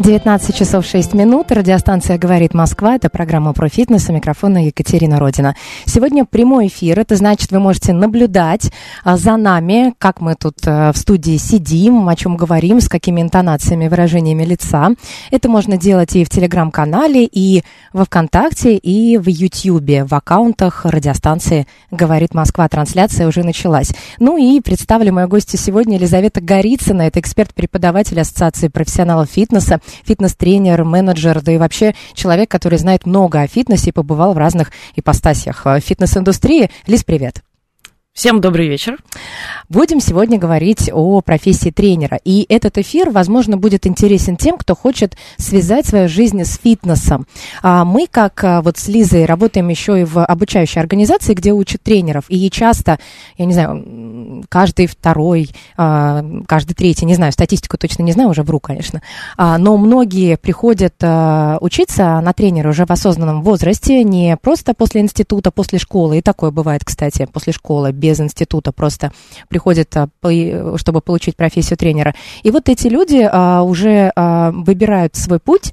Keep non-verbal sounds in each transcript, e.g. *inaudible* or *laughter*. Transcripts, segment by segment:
19 часов 6 минут. Радиостанция «Говорит Москва». Это программа про фитнес. У микрофона Екатерина Родина. Сегодня прямой эфир. Это значит, вы можете наблюдать а, за нами, как мы тут а, в студии сидим, о чем говорим, с какими интонациями, выражениями лица. Это можно делать и в Телеграм-канале, и во Вконтакте, и в Ютьюбе, в аккаунтах радиостанции «Говорит Москва». Трансляция уже началась. Ну и представлю мою гостью сегодня Елизавета Горицына. Это эксперт-преподаватель Ассоциации профессионалов фитнеса, фитнес-тренер, менеджер, да и вообще человек, который знает много о фитнесе и побывал в разных ипостасях э, фитнес-индустрии. Лиз, привет. Всем добрый вечер. Будем сегодня говорить о профессии тренера. И этот эфир, возможно, будет интересен тем, кто хочет связать свою жизнь с фитнесом. А Мы, как а, вот с Лизой, работаем еще и в обучающей организации, где учат тренеров. И часто, я не знаю, каждый второй, а, каждый третий, не знаю, статистику точно не знаю, уже вру, конечно. Но многие приходят учиться на тренера уже в осознанном возрасте, не просто после института, после школы. И такое бывает, кстати, после школы, без института, просто приходят, а, чтобы получить профессию тренера. И вот эти люди а, уже а, выбирают свой путь,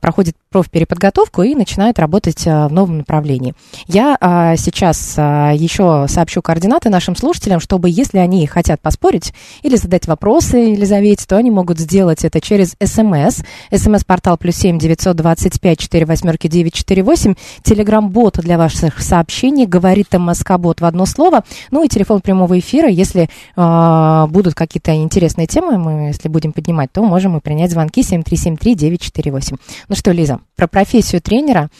проходят профпереподготовку и начинают работать в новом направлении. Я сейчас еще сообщу координаты нашим слушателям, чтобы, если они хотят поспорить или задать вопросы Елизавете, то они могут сделать это через СМС. СМС-портал плюс семь девятьсот двадцать пять четыре восьмерки девять четыре восемь. Телеграм-бот для ваших сообщений. Говорит МСК-бот в одно слово. Ну и телефон прямого эфира. Если а, будут какие-то интересные темы, мы, если будем поднимать, то можем и принять звонки 7373-948. Ну что, Лиза, про профессию тренера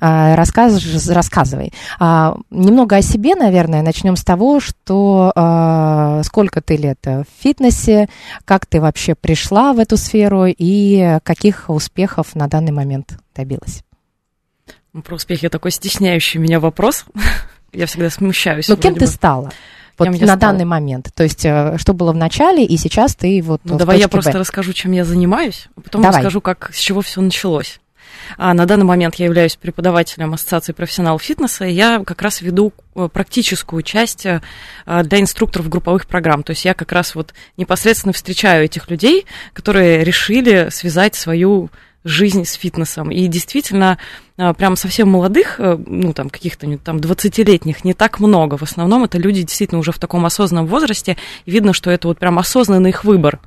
а, рассказ- рассказывай. А, немного о себе, наверное, начнем с того, что а, сколько ты лет в фитнесе, как ты вообще пришла в эту сферу и каких успехов на данный момент добилась. Ну, Про успехи такой стесняющий меня вопрос. *laughs* Я всегда смущаюсь. Ну, кем вроде ты бы. стала? Вот на стала? данный момент. То есть, э, что было в начале, и сейчас ты вот Ну, давай я просто Б. расскажу, чем я занимаюсь, а потом Давай. расскажу, как, с чего все началось. А, на данный момент я являюсь преподавателем Ассоциации профессионалов фитнеса, и я как раз веду э, практическую часть э, для инструкторов групповых программ. То есть я как раз вот непосредственно встречаю этих людей, которые решили связать свою жизнь с фитнесом. И действительно, а, прям совсем молодых, э, ну, там, каких-то там 20-летних не так много. В основном это люди действительно уже в таком осознанном возрасте. И видно, что это вот прям осознанный их выбор.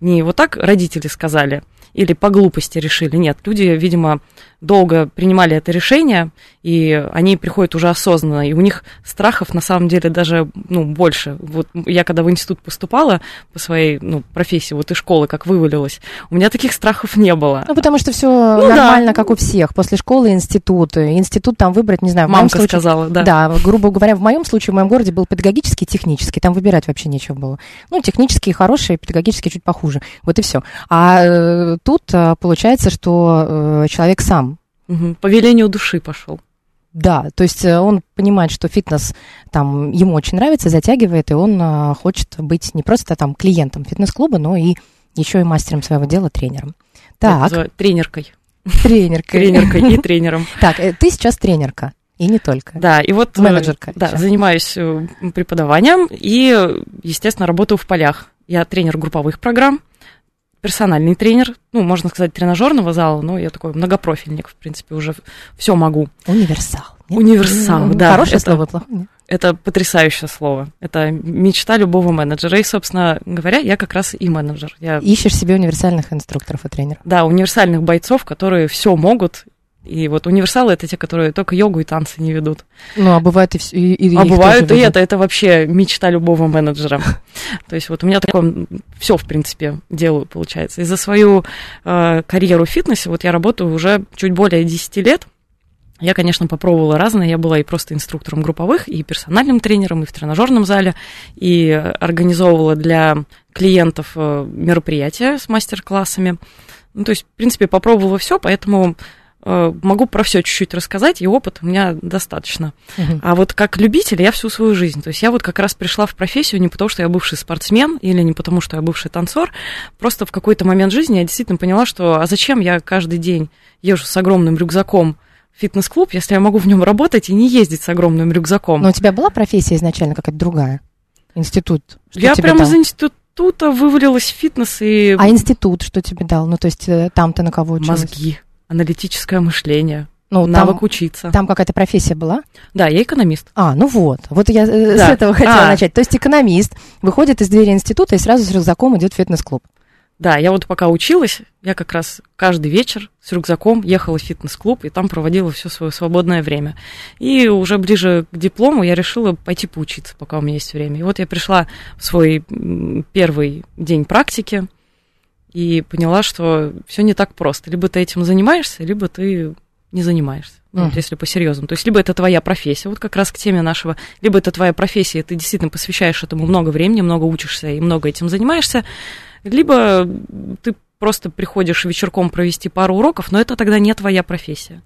Не вот так родители сказали или по глупости решили. Нет, люди, видимо, долго принимали это решение, и они приходят уже осознанно, и у них страхов на самом деле даже ну, больше. Вот я когда в институт поступала по своей ну, профессии, вот из школы как вывалилась, у меня таких страхов не было. Ну, потому что все Ну, да. нормально, как у всех. После школы институт. Институт там выбрать, не знаю, в моем Мамка случае... сказала, да. Да, грубо говоря, в моем случае, в моем городе был педагогический, технический. Там выбирать вообще нечего было. Ну, технический хороший, педагогический чуть похуже. Вот и все. А э, тут э, получается, что э, человек сам Мгм. По велению души пошел. да, то есть э, он понимает, что фитнес там ему очень нравится, затягивает, и он э, хочет быть не просто там клиентом фитнес-клуба, но и еще и мастером своего дела, тренером. Так, называю тренеркой. тренерка. Тренеркой и тренером. *laughs* Так, э, ты сейчас тренерка, и не только. Да, и вот... Менеджерка Да, сейчас. занимаюсь преподаванием и, естественно, работаю в полях. Я тренер групповых программ, персональный тренер, ну, можно сказать, тренажерного зала, но я такой многопрофильник, в принципе, уже все могу. Универсал. нет? Универсал, М, да. Хорошее это- слово, плохое? нет? Это потрясающее слово. Это мечта любого менеджера. И, собственно говоря, я как раз и менеджер. Я, Ищешь себе универсальных инструкторов и тренеров. да, универсальных бойцов, которые все могут. И вот универсалы это те, которые только йогу и танцы не ведут. Ну, а бывает и, вс- и, и а бывают и ведут. это. Это вообще мечта любого менеджера. *laughs* То есть вот у меня такое все, в принципе, делаю, получается. И за свою э, карьеру в фитнесе вот я работаю уже чуть более 10 лет. Я, конечно, попробовала разное. Я была и просто инструктором групповых, и персональным тренером, и в тренажерном зале, и организовывала для клиентов э, мероприятия с мастер-классами. Ну, то есть, в принципе, попробовала все, поэтому могу про все чуть-чуть рассказать, и опыт у меня достаточно. Uh-huh. А вот как любитель я всю свою жизнь. То есть я вот как раз пришла в профессию не потому, что я бывший спортсмен или не потому, что я бывший танцор. Просто в какой-то момент жизни я действительно поняла, что а зачем я каждый день езжу с огромным рюкзаком в фитнес-клуб, если я могу в нем работать и не ездить с огромным рюкзаком. Но у тебя была профессия изначально какая-то другая? Институт? Что я прямо дал? из института вывалилась в фитнес и... А институт что тебе дал? Ну, то есть э, там ты на кого училась? Мозги, аналитическое мышление. Ну, навык там, учиться. Там какая-то профессия была? Да, я экономист. А, ну вот. Вот я э, да. с этого хотела а. начать. То есть экономист выходит из двери института и сразу с рюкзаком идет в фитнес-клуб. Да, я вот пока училась, я как раз каждый вечер с рюкзаком ехала в фитнес-клуб и там проводила все свое свободное время. И уже ближе к диплому я решила пойти поучиться, пока у меня есть время. И вот я пришла в свой первый день практики и поняла, что все не так просто. Либо ты этим занимаешься, либо ты не занимаешься. Ну, вот, если по-серьезному. То есть, либо это твоя профессия, вот как раз к теме нашего, либо это твоя профессия, ты действительно посвящаешь этому много времени, много учишься и много этим занимаешься, либо ты просто приходишь вечерком провести пару уроков, но это тогда не твоя профессия.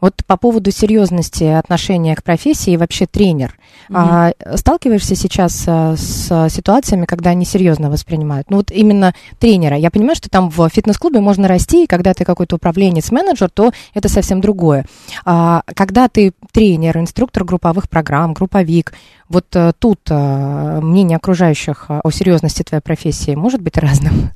Вот по поводу серьезности отношения к профессии вообще тренер. Mm-hmm. А, сталкиваешься сейчас а, с ситуациями, когда они серьезно воспринимают? Ну вот именно тренера. Я понимаю, что там в фитнес-клубе можно расти, и когда ты какой-то управленец, менеджер, то это совсем другое. А, когда ты тренер, инструктор групповых программ, групповик, вот а, тут а, мнение окружающих о серьезности твоей профессии может быть разным?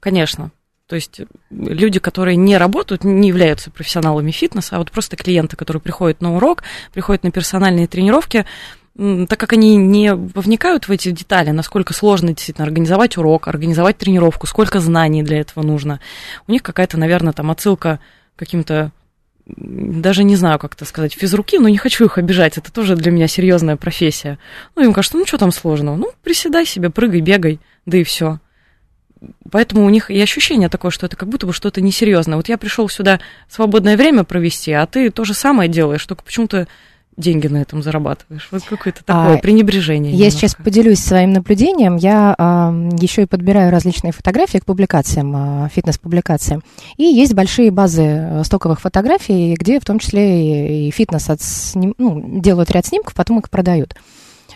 Конечно. То есть люди, которые не работают, не являются профессионалами фитнеса, а вот просто клиенты, которые приходят на урок, приходят на персональные тренировки, так как они не вникают в эти детали, насколько сложно действительно организовать урок, организовать тренировку, сколько знаний для этого нужно, у них какая-то, наверное, там отсылка каким-то даже не знаю, как это сказать, физруки, но не хочу их обижать, это тоже для меня серьезная профессия. Ну, им кажется, ну, что там сложного? Ну, приседай себе, прыгай, бегай, да и все поэтому у них и ощущение такое, что это как будто бы что-то несерьезное. Вот я пришел сюда свободное время провести, а ты то же самое делаешь, только почему-то деньги на этом зарабатываешь. Вот какое-то такое а, пренебрежение. Я немножко. сейчас поделюсь своим наблюдением. Я а, еще и подбираю различные фотографии к публикациям, а, фитнес-публикациям. И есть большие базы э, стоковых фотографий, где в том числе и фитнес от, ну, делают ряд снимков, потом их продают.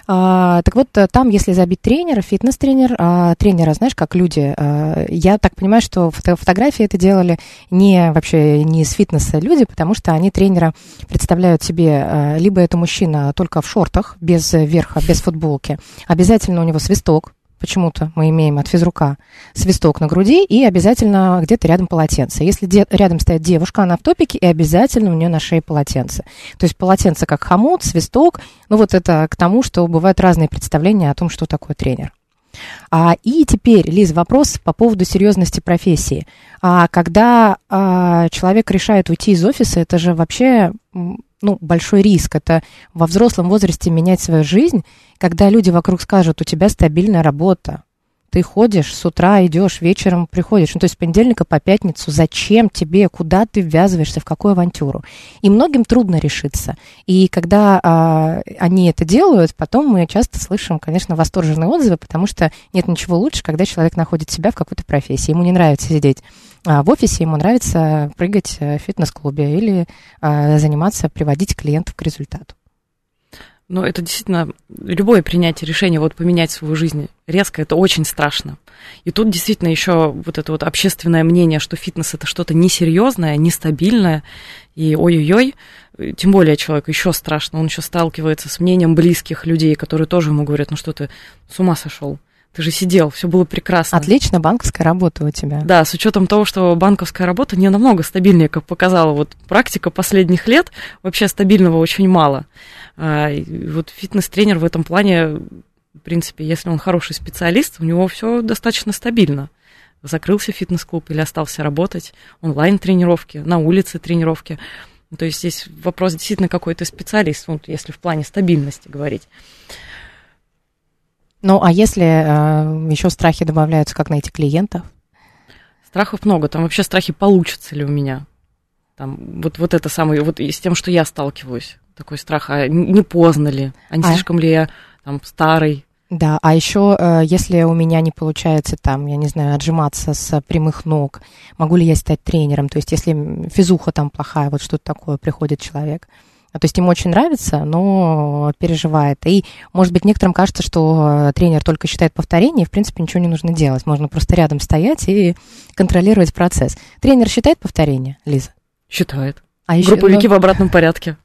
А, так вот, э, там, если забить тренера, фитнес-тренер, а, тренера, знаешь, как люди, а, я так понимаю, что фото фотографии это делали не вообще не из фитнеса люди, потому что они тренера представляют себе, а, либо это мужчина только в шортах, без верха, без футболки, обязательно у него свисток, почему-то мы имеем от физрука свисток на груди и обязательно где-то рядом полотенце. Если де- рядом стоит девушка, она в топике, и обязательно у нее на шее полотенце. То есть полотенце как хомут, свисток. Ну вот это к тому, что бывают разные представления о том, что такое тренер. А, и теперь, Лиз, вопрос по поводу серьезности профессии. А, когда а, человек решает уйти из офиса, это же вообще ну, большой риск. Это во взрослом возрасте менять свою жизнь, когда люди вокруг скажут, у тебя стабильная работа, ты ходишь, с утра идешь, вечером приходишь. Ну, то есть с понедельника по пятницу. Зачем тебе, куда ты ввязываешься, в какую авантюру? И многим трудно решиться. И когда а, они это делают, потом мы часто слышим, конечно, восторженные отзывы, потому что нет ничего лучше, когда человек находит себя в какой-то профессии. Ему не нравится сидеть в офисе, ему нравится прыгать в фитнес-клубе или а, заниматься, приводить клиентов к результату. Но это действительно любое принятие решения вот поменять свою жизнь резко, это очень страшно. И тут действительно еще вот это вот общественное мнение, что фитнес это что-то несерьезное, нестабильное, и ой-ой-ой, тем более человеку еще страшно, он еще сталкивается с мнением близких людей, которые тоже ему говорят, ну что ты с ума сошел. Ты же сидел, все было прекрасно. Отлично, банковская работа у тебя. Да, с учетом того, что банковская работа не намного стабильнее, как показала вот практика последних лет, вообще стабильного очень мало. А, вот фитнес-тренер в этом плане, в принципе, если он хороший специалист, у него все достаточно стабильно. Закрылся фитнес-клуб или остался работать, онлайн-тренировки, на улице тренировки. То есть здесь вопрос действительно какой-то специалист, вот если в плане стабильности говорить. Ну, а если э, еще страхи добавляются, как найти клиентов? Страхов много. Там вообще страхи, получится ли у меня. Там, вот, вот это самое, вот с тем, что я сталкиваюсь, такой страх, а не поздно ли, а не А- слишком ли я там старый. Да, а еще, если у меня не получается там, я не знаю, отжиматься с прямых ног, могу ли я стать тренером? То есть, если физуха там плохая, вот что-то такое, приходит человек. А, То есть ему очень нравится, но переживает. И, может быть, некоторым кажется, что э, тренер только считает повторение, и, в принципе, ничего не нужно делать. Можно просто рядом стоять и контролировать процесс. Тренер считает повторение, Лиза? Считает. А еще, Групповики ну, в обратном порядке.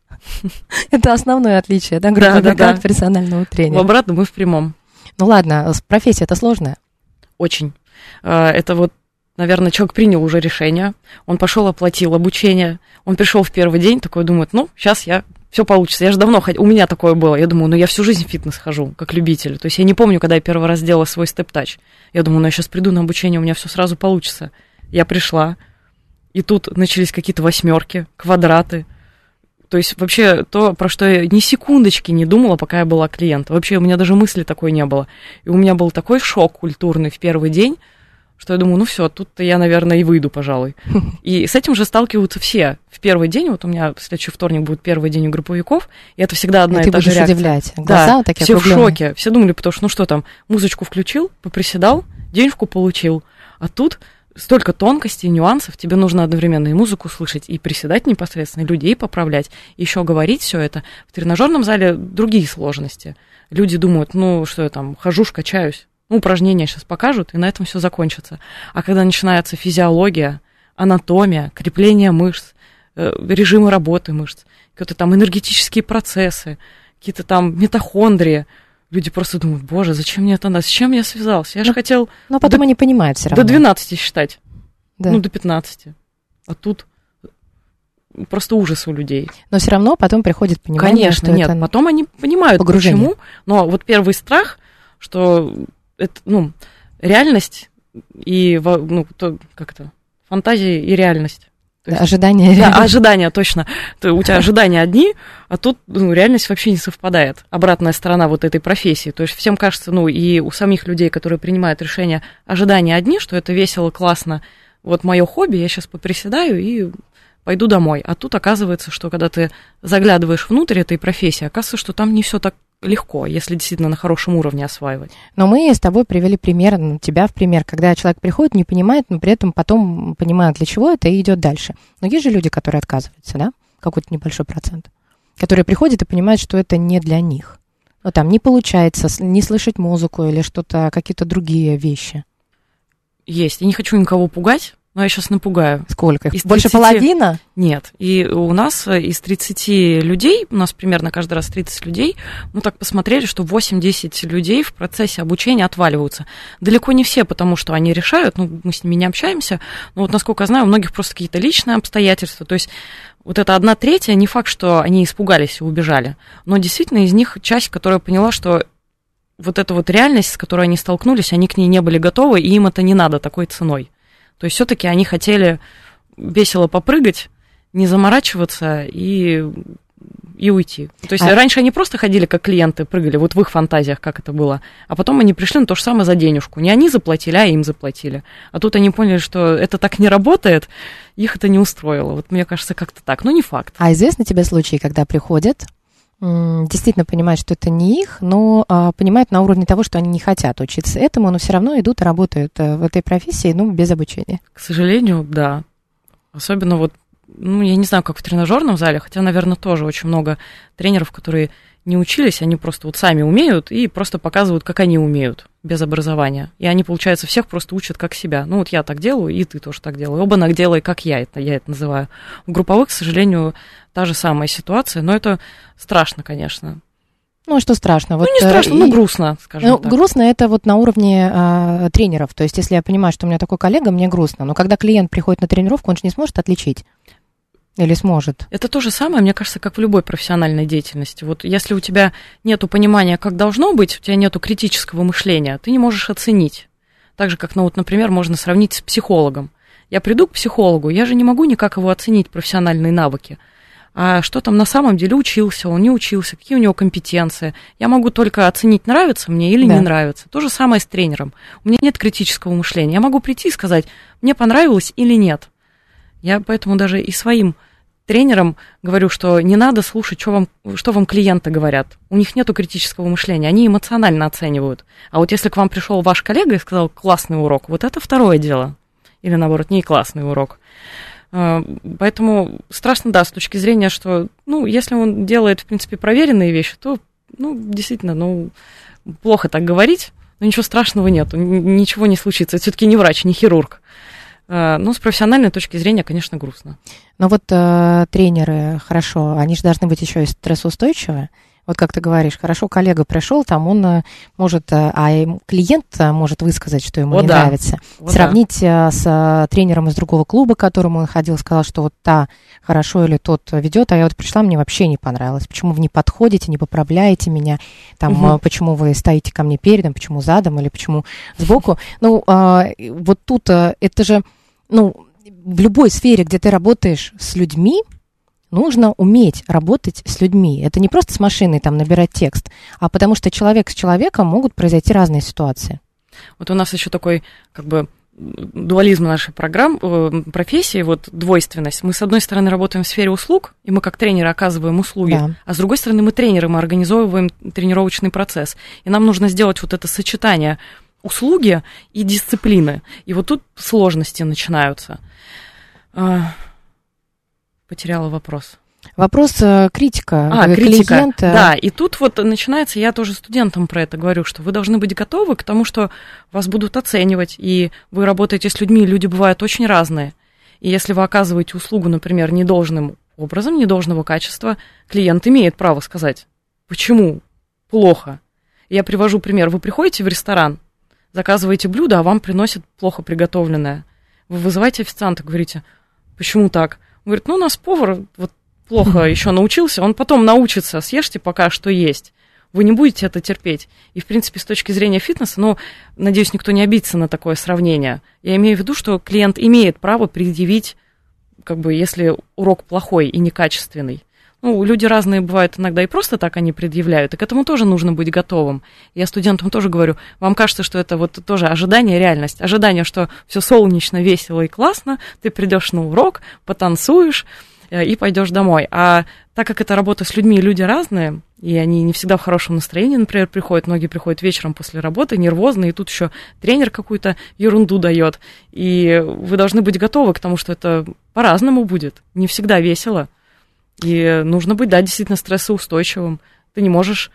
*laughs* это основное отличие, да, групповика от персонального В тренера. обратном и в прямом. Ну ладно, профессия это сложная. Очень. А, Это вот, наверное, человек принял уже решение, он пошел, оплатил обучение, он пришел в первый день, такой думает, ну, сейчас я все получится. Я же давно ходила, у меня такое было. Я думаю, ну я всю жизнь в фитнес хожу, как любитель. То есть я не помню, когда я первый раз сделала свой степ-тач. Я думаю, ну я сейчас приду на обучение, у меня все сразу получится. Я пришла, и тут начались какие-то восьмерки, квадраты. То есть вообще то, про что я ни секундочки не думала, пока я была клиентом. Вообще у меня даже мысли такой не было. И у меня был такой шок культурный в первый день, что я думаю, ну все, тут-то я, наверное, и выйду, пожалуй. *laughs* И с этим же сталкиваются все. В первый день, вот у меня в следующий вторник будет первый день у групповиков, и это всегда одна И и, та же реакция. удивлять. Глаза Да, вот такие все в округлённые. шоке. Все думали, потому что, ну что там, музычку включил, поприседал, денежку получил. А тут столько тонкостей, нюансов, тебе нужно одновременно и музыку слышать, и приседать непосредственно, и людей поправлять, еще говорить все это. В тренажерном зале другие сложности. Люди думают, ну что я там, хожу, качаюсь. Ну, упражнения сейчас покажут, и на этом все закончится. А когда начинается физиология, анатомия, крепление мышц, э, режимы работы мышц, какие-то там энергетические процессы, какие-то там митохондрии, люди просто думают, боже, зачем мне это надо, с чем я связался? Я же Ну, хотел Но потом До- они понимают все равно. до 12 считать, Да. ну, до 15. А тут просто ужас у людей. Но все равно потом приходит понимание, Конечно, что нет. это... Потом они понимают, погружение. почему. Но вот первый страх, что это, ну, реальность и, ну, то, как это, фантазия и реальность. То есть- ожидание. Да, ожидания, точно. То у тебя *laughs* ожидания одни, а тут ну, реальность вообще не совпадает. Обратная сторона вот этой профессии. То есть всем кажется, ну и у самих людей, которые принимают решения, ожидания одни, что это весело, классно. Вот мое хобби, я сейчас поприседаю и пойду домой. А тут оказывается, что когда ты заглядываешь внутрь этой профессии, оказывается, что там не все так легко, если действительно на хорошем уровне осваивать. Но мы с тобой привели пример, ну, тебя в пример, когда человек приходит, не понимает, но при этом потом понимает, для чего это, и идет дальше. Но есть же люди, которые отказываются, да? Какой-то небольшой процент. Которые приходят и понимают, что это не для них. Ну, там не получается не слышать музыку или что-то, какие-то другие вещи. Есть. Я не хочу никого пугать, но я сейчас напугаю. Сколько их? Из Больше 30. половина? Нет. И у нас э, из 30 людей, у нас примерно каждый раз 30 людей, мы так посмотрели, что 8-10 людей в процессе обучения отваливаются. Далеко не все, потому что они решают, ну, мы с ними не общаемся, но вот, насколько я знаю, у многих просто какие-то личные обстоятельства. То есть вот это одна третья, не факт, что они испугались и убежали, но действительно из них часть, которая поняла, что вот эта вот реальность, с которой они столкнулись, они к ней не были готовы, и им это не надо такой ценой. То есть все-таки они хотели весело попрыгать, не заморачиваться и, и уйти. То есть А- раньше они просто ходили как клиенты, прыгали, вот в их фантазиях, как это было. А потом они пришли на то же самое за денежку. Не они заплатили, а им заплатили. А тут они поняли, что это так не работает, их это не устроило. Вот мне кажется, как-то так. Ну, не факт. А известны тебе случаи, когда приходят, действительно понимают, что это не их, но а, понимают на уровне того, что они не хотят учиться этому, но все равно идут и работают э, в этой профессии, ну, без обучения. К сожалению, да. Особенно вот, ну, я не знаю, как в тренажерном зале, хотя, наверное, тоже очень много тренеров, которые не учились, они просто вот сами умеют и просто показывают, как они умеют, без образования. И они, получается, всех просто учат как себя. Ну, вот я так делаю, и ты тоже так делай. Оба так делай, как я это, я это называю. У групповых, к сожалению, та же самая ситуация, но это страшно, конечно. Ну, что страшно? Вот, ну, не э, страшно, и- ну, грустно, скажем Ну, так. грустно это вот на уровне а, тренеров. То есть, если я понимаю, что у меня такой коллега, мне грустно. Но когда клиент приходит на тренировку, он же не сможет отличить. Или сможет. Это то же самое, мне кажется, как в любой профессиональной деятельности. Вот если у тебя нет понимания, как должно быть, у тебя нет критического мышления, ты не можешь оценить. Так же, как, ну, вот, например, можно сравнить с психологом. Я приду к психологу, я же не могу никак его оценить, профессиональные навыки. А что там на самом деле учился, он не учился, какие у него компетенции. Я могу только оценить, нравится мне или Да. не нравится. То же самое с тренером. У меня нет критического мышления. Я могу прийти и сказать, мне понравилось или нет. Я поэтому даже и своим тренерам говорю, что не надо слушать, что вам, что вам клиенты говорят. У них нету критического мышления, они эмоционально оценивают. А вот если к вам пришел ваш коллега и сказал классный урок, вот это второе дело. Или наоборот, не классный урок. А, Поэтому страшно, да, с точки зрения, что, ну, если он делает, в принципе, проверенные вещи, то, ну, действительно, ну, плохо так говорить, но ничего страшного нет, ничего не случится. Это все-таки не врач, не хирург. А, Ну, с профессиональной точки зрения, конечно, грустно. Но вот э, тренеры, хорошо, они же должны быть еще и стрессоустойчивы. Вот как ты говоришь, хорошо, коллега пришел, там он э, может, э, а клиент э, может высказать, что ему О, не да. нравится. Вот Сравнить э, с э, тренером из другого клуба, к которому он ходил, сказал, что вот та хорошо или тот ведет, а я вот пришла, мне вообще не понравилось. Почему вы не подходите, не поправляете меня, там, э, почему вы стоите ко мне передом, почему задом или почему сбоку. Ну, а, вот тут э, это же, ну, в любой сфере, где ты работаешь с людьми, нужно уметь работать с людьми. Это не просто с машиной там набирать текст, а потому что человек с человеком могут произойти разные ситуации. Вот у нас еще такой, как бы, дуализм нашей программ, э, профессии, вот двойственность. Мы, с одной стороны, работаем в сфере услуг, и мы как тренеры оказываем услуги, Да. а с другой стороны, мы тренеры, мы организовываем тренировочный процесс. И нам нужно сделать вот это сочетание услуги и дисциплины. И вот тут сложности начинаются. А, Потеряла вопрос. Вопрос э, критика. А, э, критика. клиента. Да, и тут вот начинается, я тоже студентам про это говорю, что вы должны быть готовы к тому, что вас будут оценивать, и вы работаете с людьми, люди бывают очень разные. И если вы оказываете услугу, например, недолжным образом, недолжного качества, клиент имеет право сказать, почему плохо. Я привожу пример. Вы приходите в ресторан, заказываете блюдо, а вам приносят плохо приготовленное. Вы вызываете официанта, говорите, почему так? Он говорит, ну, у нас повар вот плохо *laughs* еще научился, он потом научится, съешьте пока что есть. Вы не будете это терпеть. И, в принципе, с точки зрения фитнеса, ну, надеюсь, никто не обидится на такое сравнение. Я имею в виду, что клиент имеет право предъявить, как бы, если урок плохой и некачественный. Ну, люди разные бывают иногда и просто так они предъявляют, и к этому тоже нужно быть готовым. Я студентам тоже говорю, вам кажется, что это вот тоже ожидание, реальность. Ожидание, что все солнечно, весело и классно, ты придешь на урок, потанцуешь э, и пойдешь домой. А так как это работа с людьми, люди разные, и они не всегда в хорошем настроении, например, приходят, многие приходят вечером после работы, нервозные, и тут еще тренер какую-то ерунду дает. И вы должны быть готовы к тому, что это по-разному будет, не всегда весело. И нужно быть, да, действительно стрессоустойчивым. Ты не можешь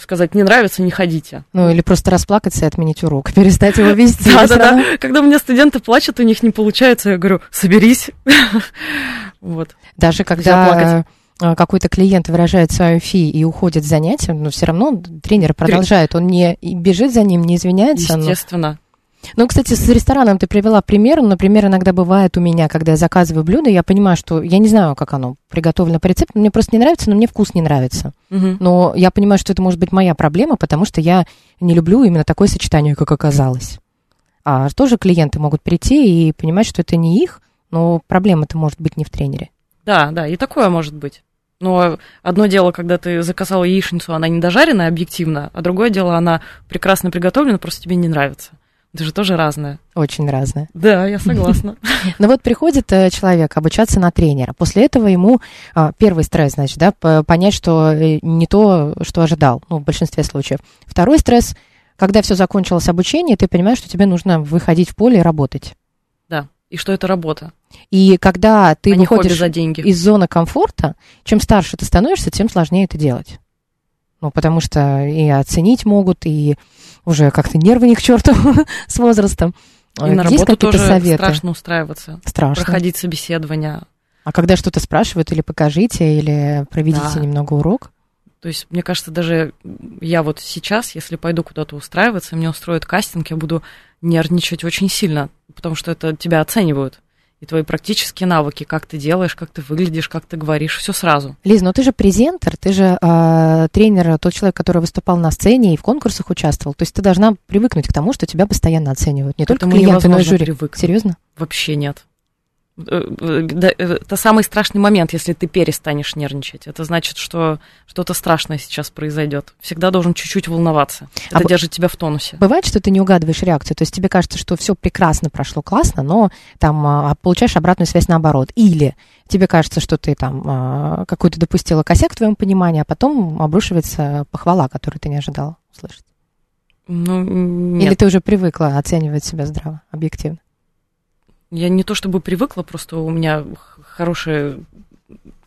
сказать, не нравится, не ходите. Ну, или просто расплакаться и отменить урок, *laughs* перестать его вести. Да, Всё да, равно- да. Когда у меня студенты плачут, у них не получается, я говорю, соберись. *laughs* Вот. Даже когда э, какой-то клиент выражает свою фи и уходит с занятия, но все равно тренер продолжает. Он не бежит за ним, не извиняется. но- Естественно. Ну, кстати, с рестораном ты привела пример. Например, иногда бывает у меня, когда я заказываю блюдо, я понимаю, что я не знаю, как оно приготовлено по рецепту, мне просто не нравится, но мне вкус не нравится. Мгм. Но я понимаю, что это может быть моя проблема, потому что я не люблю именно такое сочетание, как оказалось. А тоже клиенты могут прийти и понимать, что это не их, но проблема-то может быть не в тренере. Да, да, и такое может быть. Но одно дело, когда ты заказала яичницу, она не дожаренная объективно, а другое дело, она прекрасно приготовлена, просто тебе не нравится. Это же тоже разное. Очень разное. Да, я согласна. *laughs* Ну вот приходит э, человек обучаться на тренера. После этого ему а, первый стресс, значит, да, понять, что э, не то, что ожидал, ну, в большинстве случаев. Второй стресс, когда все закончилось обучение, ты понимаешь, что тебе нужно выходить в поле и работать. Да. И что это работа, И когда ты а выходишь за деньги. из зоны комфорта, чем старше ты становишься, тем сложнее это делать. Ну, потому что и оценить могут, и уже как-то нервы не к черту *laughs* с возрастом. И на Есть работу какие-то тоже советы? страшно устраиваться. Страшно. Проходить собеседование. А когда что-то спрашивают, или покажите, или проведите Да. немного урок. То есть, мне кажется, даже я вот сейчас, если пойду куда-то устраиваться, мне устроят кастинг, я буду нервничать очень сильно, потому что это тебя оценивают. И твои практические навыки, как ты делаешь, как ты выглядишь, как ты говоришь, все сразу. Лиз, ну ты же презентер, ты же э, тренер, тот человек, который выступал на сцене и в конкурсах участвовал. То есть ты должна привыкнуть к тому, что тебя постоянно оценивают. Не К только этому клиенты, но и жюри. привыкнуть. Серьезно? Вообще нет. Э, э, э, Это самый страшный момент, если ты перестанешь нервничать. Это значит, что что-то страшное сейчас произойдет. Всегда должен чуть-чуть волноваться. А Это б- держит тебя в тонусе. Бывает, что ты не угадываешь реакцию, то есть тебе кажется, что все прекрасно прошло, классно, но там а, получаешь обратную связь наоборот. Или тебе кажется, что ты там а, какой-то допустила косяк в твоем понимании, а потом обрушивается похвала, которую ты не ожидала услышать. Ну, м, Или нет. ты уже привыкла оценивать себя здраво, объективно. Я не то чтобы привыкла, просто у меня хорошие...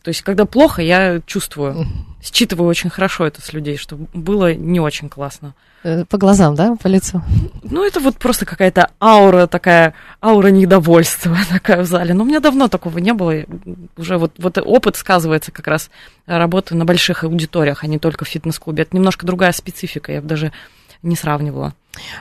То есть, когда плохо, я чувствую, считываю очень хорошо это с людей, что было не очень классно. Э, По глазам, да, по лицу? Ну, это вот просто какая-то аура такая, аура недовольства *laughs* такая в зале. Но у меня давно такого не было. Уже вот, вот опыт сказывается как раз работы на больших аудиториях, а не только в фитнес-клубе. Это немножко другая специфика, я бы даже не сравнивала.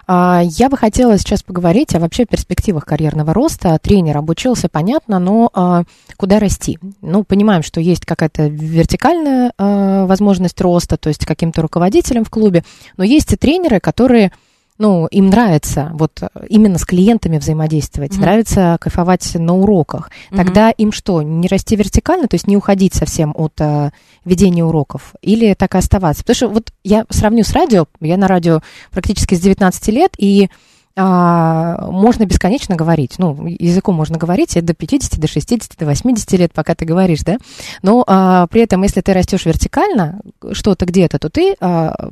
А, Я бы хотела сейчас поговорить о вообще перспективах карьерного роста. Тренер обучился, понятно, но а, куда расти? Ну, понимаем, что есть какая-то вертикальная а, возможность роста, то есть каким-то руководителем в клубе, но есть и тренеры, которые ну, им нравится вот э, именно с клиентами взаимодействовать, Мгм. нравится кайфовать на уроках. Тогда им что, не расти вертикально, то есть не уходить совсем от э, ведения уроков, или так и оставаться? Потому что вот я сравню с радио, я на радио практически с 19 лет, и а, можно бесконечно говорить. Ну, языком можно говорить до 50, до 60, до 80 лет, пока ты говоришь, да? Но а, при этом, если ты растешь вертикально, что-то где-то, то ты а,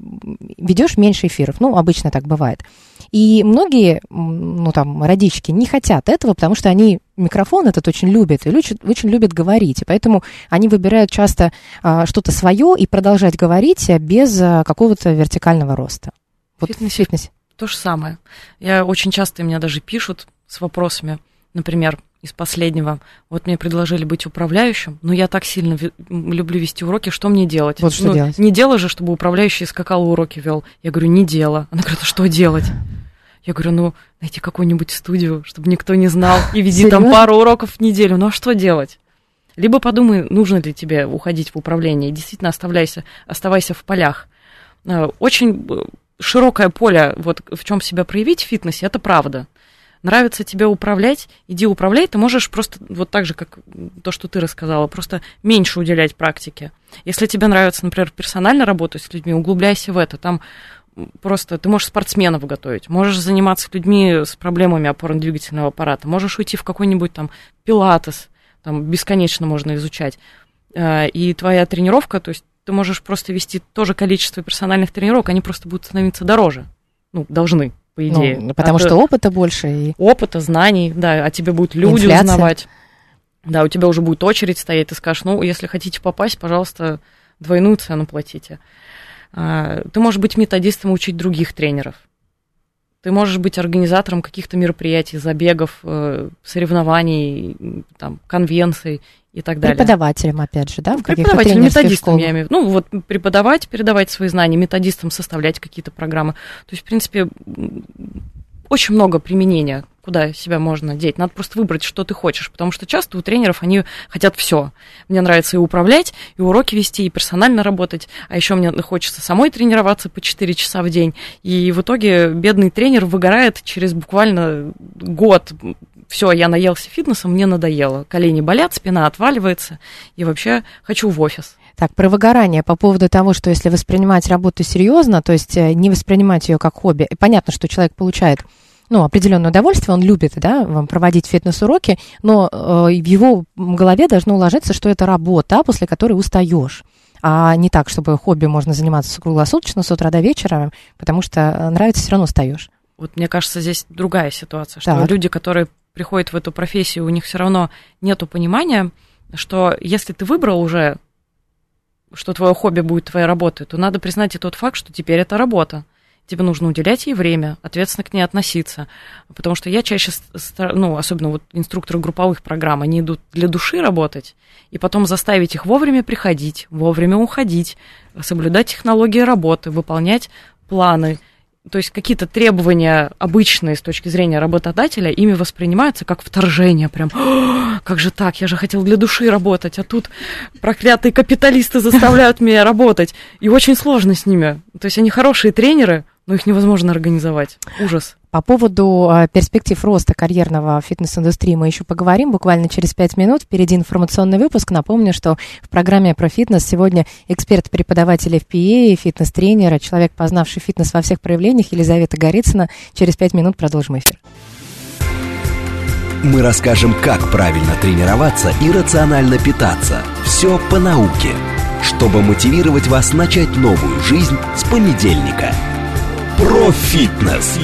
ведешь меньше эфиров. Ну, обычно так бывает. И многие, ну, там, родички не хотят этого, потому что они микрофон этот очень любят и очень, очень любят говорить. И поэтому они выбирают часто а, что-то свое и продолжать говорить без а, какого-то вертикального роста. Вот Фитнесе. в фитнесе. То же самое. Я очень часто меня даже пишут с вопросами, например, из последнего. Вот мне предложили быть управляющим, но я так сильно ви- люблю вести уроки, что мне делать? Вот что Ну, делать? Не дело же, чтобы управляющий скакал уроки вел. Я говорю, не дело. Она говорит, а что делать? Я говорю, ну, найти какую-нибудь студию, чтобы никто не знал, и веди там пару уроков в неделю. Ну, а что делать? Либо подумай, нужно ли тебе уходить в управление, действительно оставляйся, оставайся в полях. Э, Очень э, широкое поле, вот в чем себя проявить в фитнесе, это правда. Нравится тебе управлять, иди управляй, ты можешь просто вот так же, как то, что ты рассказала, просто меньше уделять практике. Если тебе нравится, например, персонально работать с людьми, углубляйся в это. Там просто ты можешь спортсменов готовить, можешь заниматься людьми с проблемами опорно-двигательного аппарата, можешь уйти в какой-нибудь там пилатес, там бесконечно можно изучать. Э, И твоя тренировка, то есть ты можешь просто вести то же количество персональных тренировок, они просто будут становиться дороже. Ну, должны, по идее. Ну, потому От, что опыта больше. И... опыта, знаний, да, а тебе будут люди Инфляция. узнавать. Да, у тебя уже будет очередь стоять, ты скажешь, ну, если хотите попасть, пожалуйста, двойную цену платите. А, Ты можешь быть методистом и учить других тренеров. Ты можешь быть организатором каких-то мероприятий, забегов, э, соревнований, там, конвенций и так далее. Преподавателем, опять же, да, в тренерских методистом, я имею в виду. Ну, вот преподавать, передавать свои знания, методистам составлять какие-то программы. То есть, в принципе, очень много применения, куда себя можно деть. Надо просто выбрать, что ты хочешь, потому что часто у тренеров они хотят все. Мне нравится и управлять, и уроки вести, и персонально работать, а еще мне хочется самой тренироваться по 4 часа в день. И в итоге бедный тренер выгорает через буквально год. Все, я наелся фитнесом, мне надоело. Колени болят, спина отваливается, и вообще хочу в офис. Так, про выгорание по поводу того, что если воспринимать работу серьезно, то есть э, не воспринимать ее как хобби, понятно, что человек получает ну, определенное удовольствие, он любит, да, вам проводить фитнес-уроки, но э, в его голове должно уложиться, что это работа, после которой устаешь. А не так, чтобы хобби можно заниматься круглосуточно с утра до вечера, потому что э, нравится, все равно устаешь. Вот мне кажется, здесь другая ситуация, что Так. люди, которые приходят в эту профессию, у них все равно нету понимания, что если ты выбрал уже, что твое хобби будет твоей работой, то надо признать и тот факт, что теперь это работа. Тебе нужно уделять ей время, ответственно к ней относиться. Потому что я чаще, ну, особенно вот инструкторы групповых программ, они идут для души работать, и потом заставить их вовремя приходить, вовремя уходить, соблюдать технологии работы, выполнять планы. То есть какие-то требования обычные с точки зрения работодателя ими воспринимаются как вторжение. Прям, «О, как же так, я же хотел для души работать, а тут проклятые капиталисты заставляют меня работать. И очень сложно с ними. То есть они хорошие тренеры, но их невозможно организовать. Ужас. По поводу э, перспектив роста карьерного в фитнес-индустрии мы еще поговорим буквально через пять минут. Впереди информационный выпуск. Напомню, что в программе про фитнес сегодня эксперт-преподаватель FPA, фитнес-тренер, человек, познавший фитнес во всех проявлениях, Елизавета Горицына. Через пять минут продолжим эфир. Мы расскажем, как правильно тренироваться и рационально питаться. Все по науке, чтобы мотивировать вас начать новую жизнь с понедельника. Про фитнес.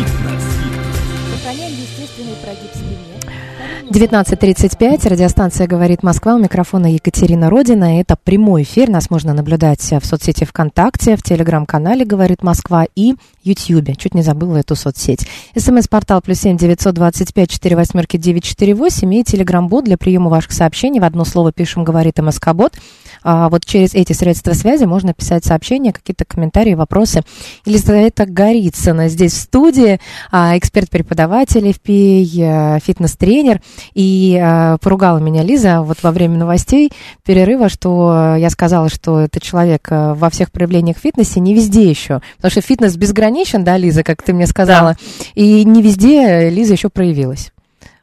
Сохраняем естественный прогиб спины. 19.35, радиостанция «Говорит Москва», у микрофона Екатерина Родина. Это прямой эфир, нас можно наблюдать в соцсети ВКонтакте, в телеграм-канале «Говорит Москва» и Ютьюбе. Чуть не забыла эту соцсеть. СМС-портал плюс семь девятьсот двадцать пять четыре восьмерки девять четыре восемь и телеграм-бот для приема ваших сообщений. В одно слово пишем «Говорит МСК-бот». А вот через эти средства связи можно писать сообщения, какие-то комментарии, вопросы. Елизавета Горицына здесь в студии, а, эксперт-преподаватель FPA, э, фитнес-тренер. И э, поругала меня Лиза вот во время новостей перерыва, что я сказала, что это человек э, во всех проявлениях фитнесе, не везде еще. Потому что фитнес безграничен, да, Лиза, как ты мне сказала. И не везде Лиза еще проявилась.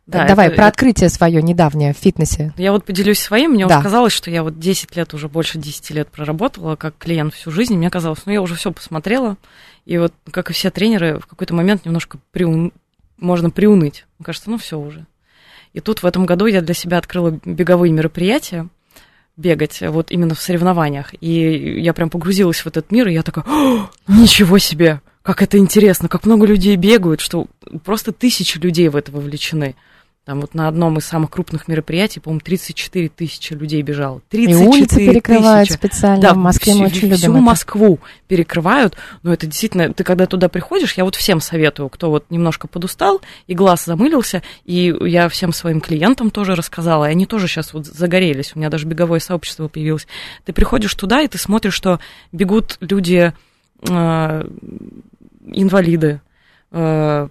Да, Давай это- про открытие свое недавнее в фитнесе. Я вот поделюсь своим, мне Да. казалось, что я вот 10 лет, уже больше 10 лет проработала как клиент всю жизнь, мне казалось, ну я уже все посмотрела, и вот, как и все тренеры, в какой-то момент немножко приун- можно приуныть. Мне кажется, ну все уже. И тут в этом году я для себя открыла беговые мероприятия, бегать вот именно в соревнованиях, и я прям погрузилась в этот мир, и я такая, «О, ничего себе, как это интересно, как много людей бегают, что просто тысячи людей в это вовлечены. Там вот на одном из самых крупных мероприятий, по-моему, 34 тысячи людей бежало. И 34 улицы перекрывают тысячи. специально. Да, в Москве мы всю, очень всю любим это. Москву перекрывают, но это действительно, ты когда туда приходишь, я вот всем советую, кто вот немножко подустал и глаз замылился, и я всем своим клиентам тоже рассказала, и они тоже сейчас вот загорелись, у меня даже беговое сообщество появилось. Ты приходишь туда, и ты смотришь, что бегут люди, э, инвалиды, э,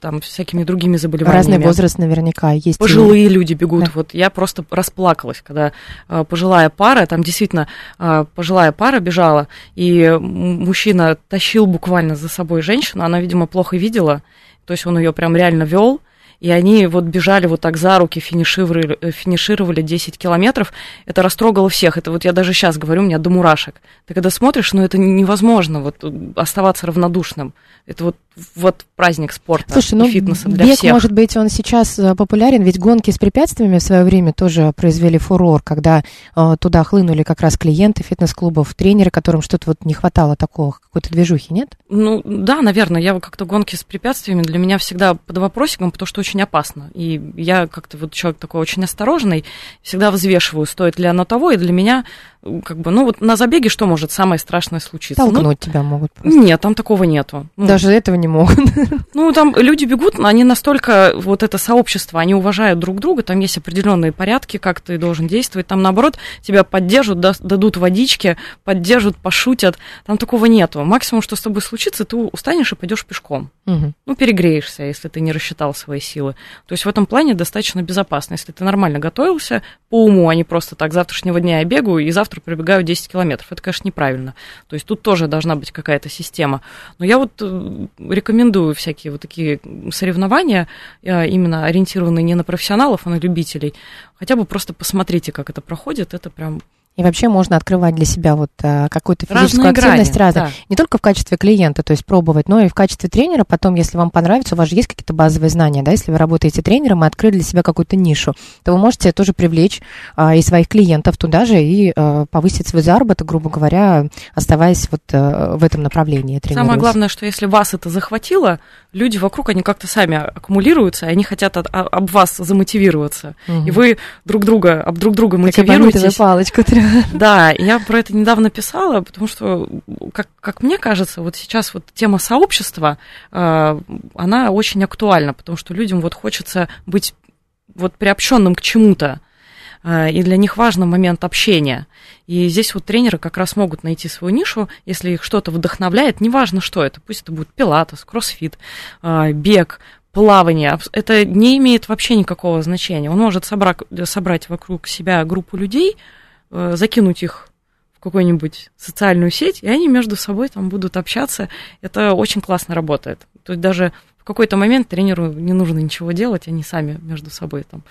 там всякими другими заболеваниями. Разный возраст наверняка есть. и- Пожилые люди бегут. Да. Вот я просто расплакалась, когда э, пожилая пара, там действительно э, пожилая пара бежала, и мужчина тащил буквально за собой женщину, она, видимо, плохо видела, то есть он ее прям реально вел. И они вот бежали вот так за руки, финишировали, э, финишировали 10 километров. Это растрогало всех. Это вот я даже сейчас говорю, у меня до мурашек. Ты когда смотришь, ну это невозможно вот э, оставаться равнодушным. Это вот, вот праздник спорта Слушай, и ну фитнеса для бег, всех. может быть, он сейчас э, популярен, ведь гонки с препятствиями в свое время тоже произвели фурор, когда э, туда хлынули как раз клиенты фитнес-клубов, тренеры, которым что-то вот не хватало такого, какой-то движухи, нет? Ну, да, наверное, я как-то гонки с препятствиями для меня всегда под вопросиком, потому что очень опасно. И я как-то вот человек такой очень осторожный, всегда взвешиваю, стоит ли оно того, и для меня, э, как бы, ну вот на забеге что может самое страшное случиться? Ну, Толкнуть тебя могут просто. нет, там такого нету. Ну, Даже этого не могут. *laughs* ну, там люди бегут, но они настолько, вот это сообщество, они уважают друг друга, там есть определенные порядки, как ты должен действовать, там, наоборот, тебя поддержат, да- дадут водички, поддержат, пошутят, там такого нету. Максимум, что с тобой случится, ты устанешь и пойдешь пешком. Мгм. Ну, перегреешься, если ты не рассчитал свои силы. То есть в этом плане достаточно безопасно. Если ты нормально готовился по уму, а не просто так, завтрашнего дня я бегаю и завтра пробегаю 10 километров. Это, конечно, неправильно. То есть тут тоже должна быть какая-то система. Но я вот э, рекомендую всякие вот такие соревнования, э, именно ориентированные не на профессионалов, а на любителей. Хотя бы просто посмотрите, как это проходит. Это прям И вообще можно открывать для себя вот а, какую-то физическую разные грани. активность разную. да. Не только в качестве клиента, то есть пробовать, но и в качестве тренера. Потом, если вам понравится, у вас же есть какие-то базовые знания, да, если вы работаете тренером и открыли для себя какую-то нишу, то вы можете тоже привлечь а, и своих клиентов туда же и а, повысить свой заработок, грубо говоря, оставаясь вот а, в этом направлении. Самое главное, что если вас это захватило, люди вокруг, они как-то сами аккумулируются, и они хотят от- а- об вас замотивироваться. Мгм. И вы друг друга, об друг друга Как обманутая мотивируетесь. *laughs* Да, я про это недавно писала, потому что, как, как мне кажется, вот сейчас вот тема сообщества, э, она очень актуальна, потому что людям вот хочется быть вот приобщенным к чему-то, э, и для них важен момент общения. И здесь вот тренеры как раз могут найти свою нишу, если их что-то вдохновляет, неважно что это, пусть это будет пилатес, кроссфит, э, бег, плавание, это не имеет вообще никакого значения. Он может собрать, собрать вокруг себя группу людей, закинуть их в какую-нибудь социальную сеть, и они между собой там будут общаться. Это очень классно работает. То есть даже какой-то момент тренеру не нужно ничего делать, они сами между собой там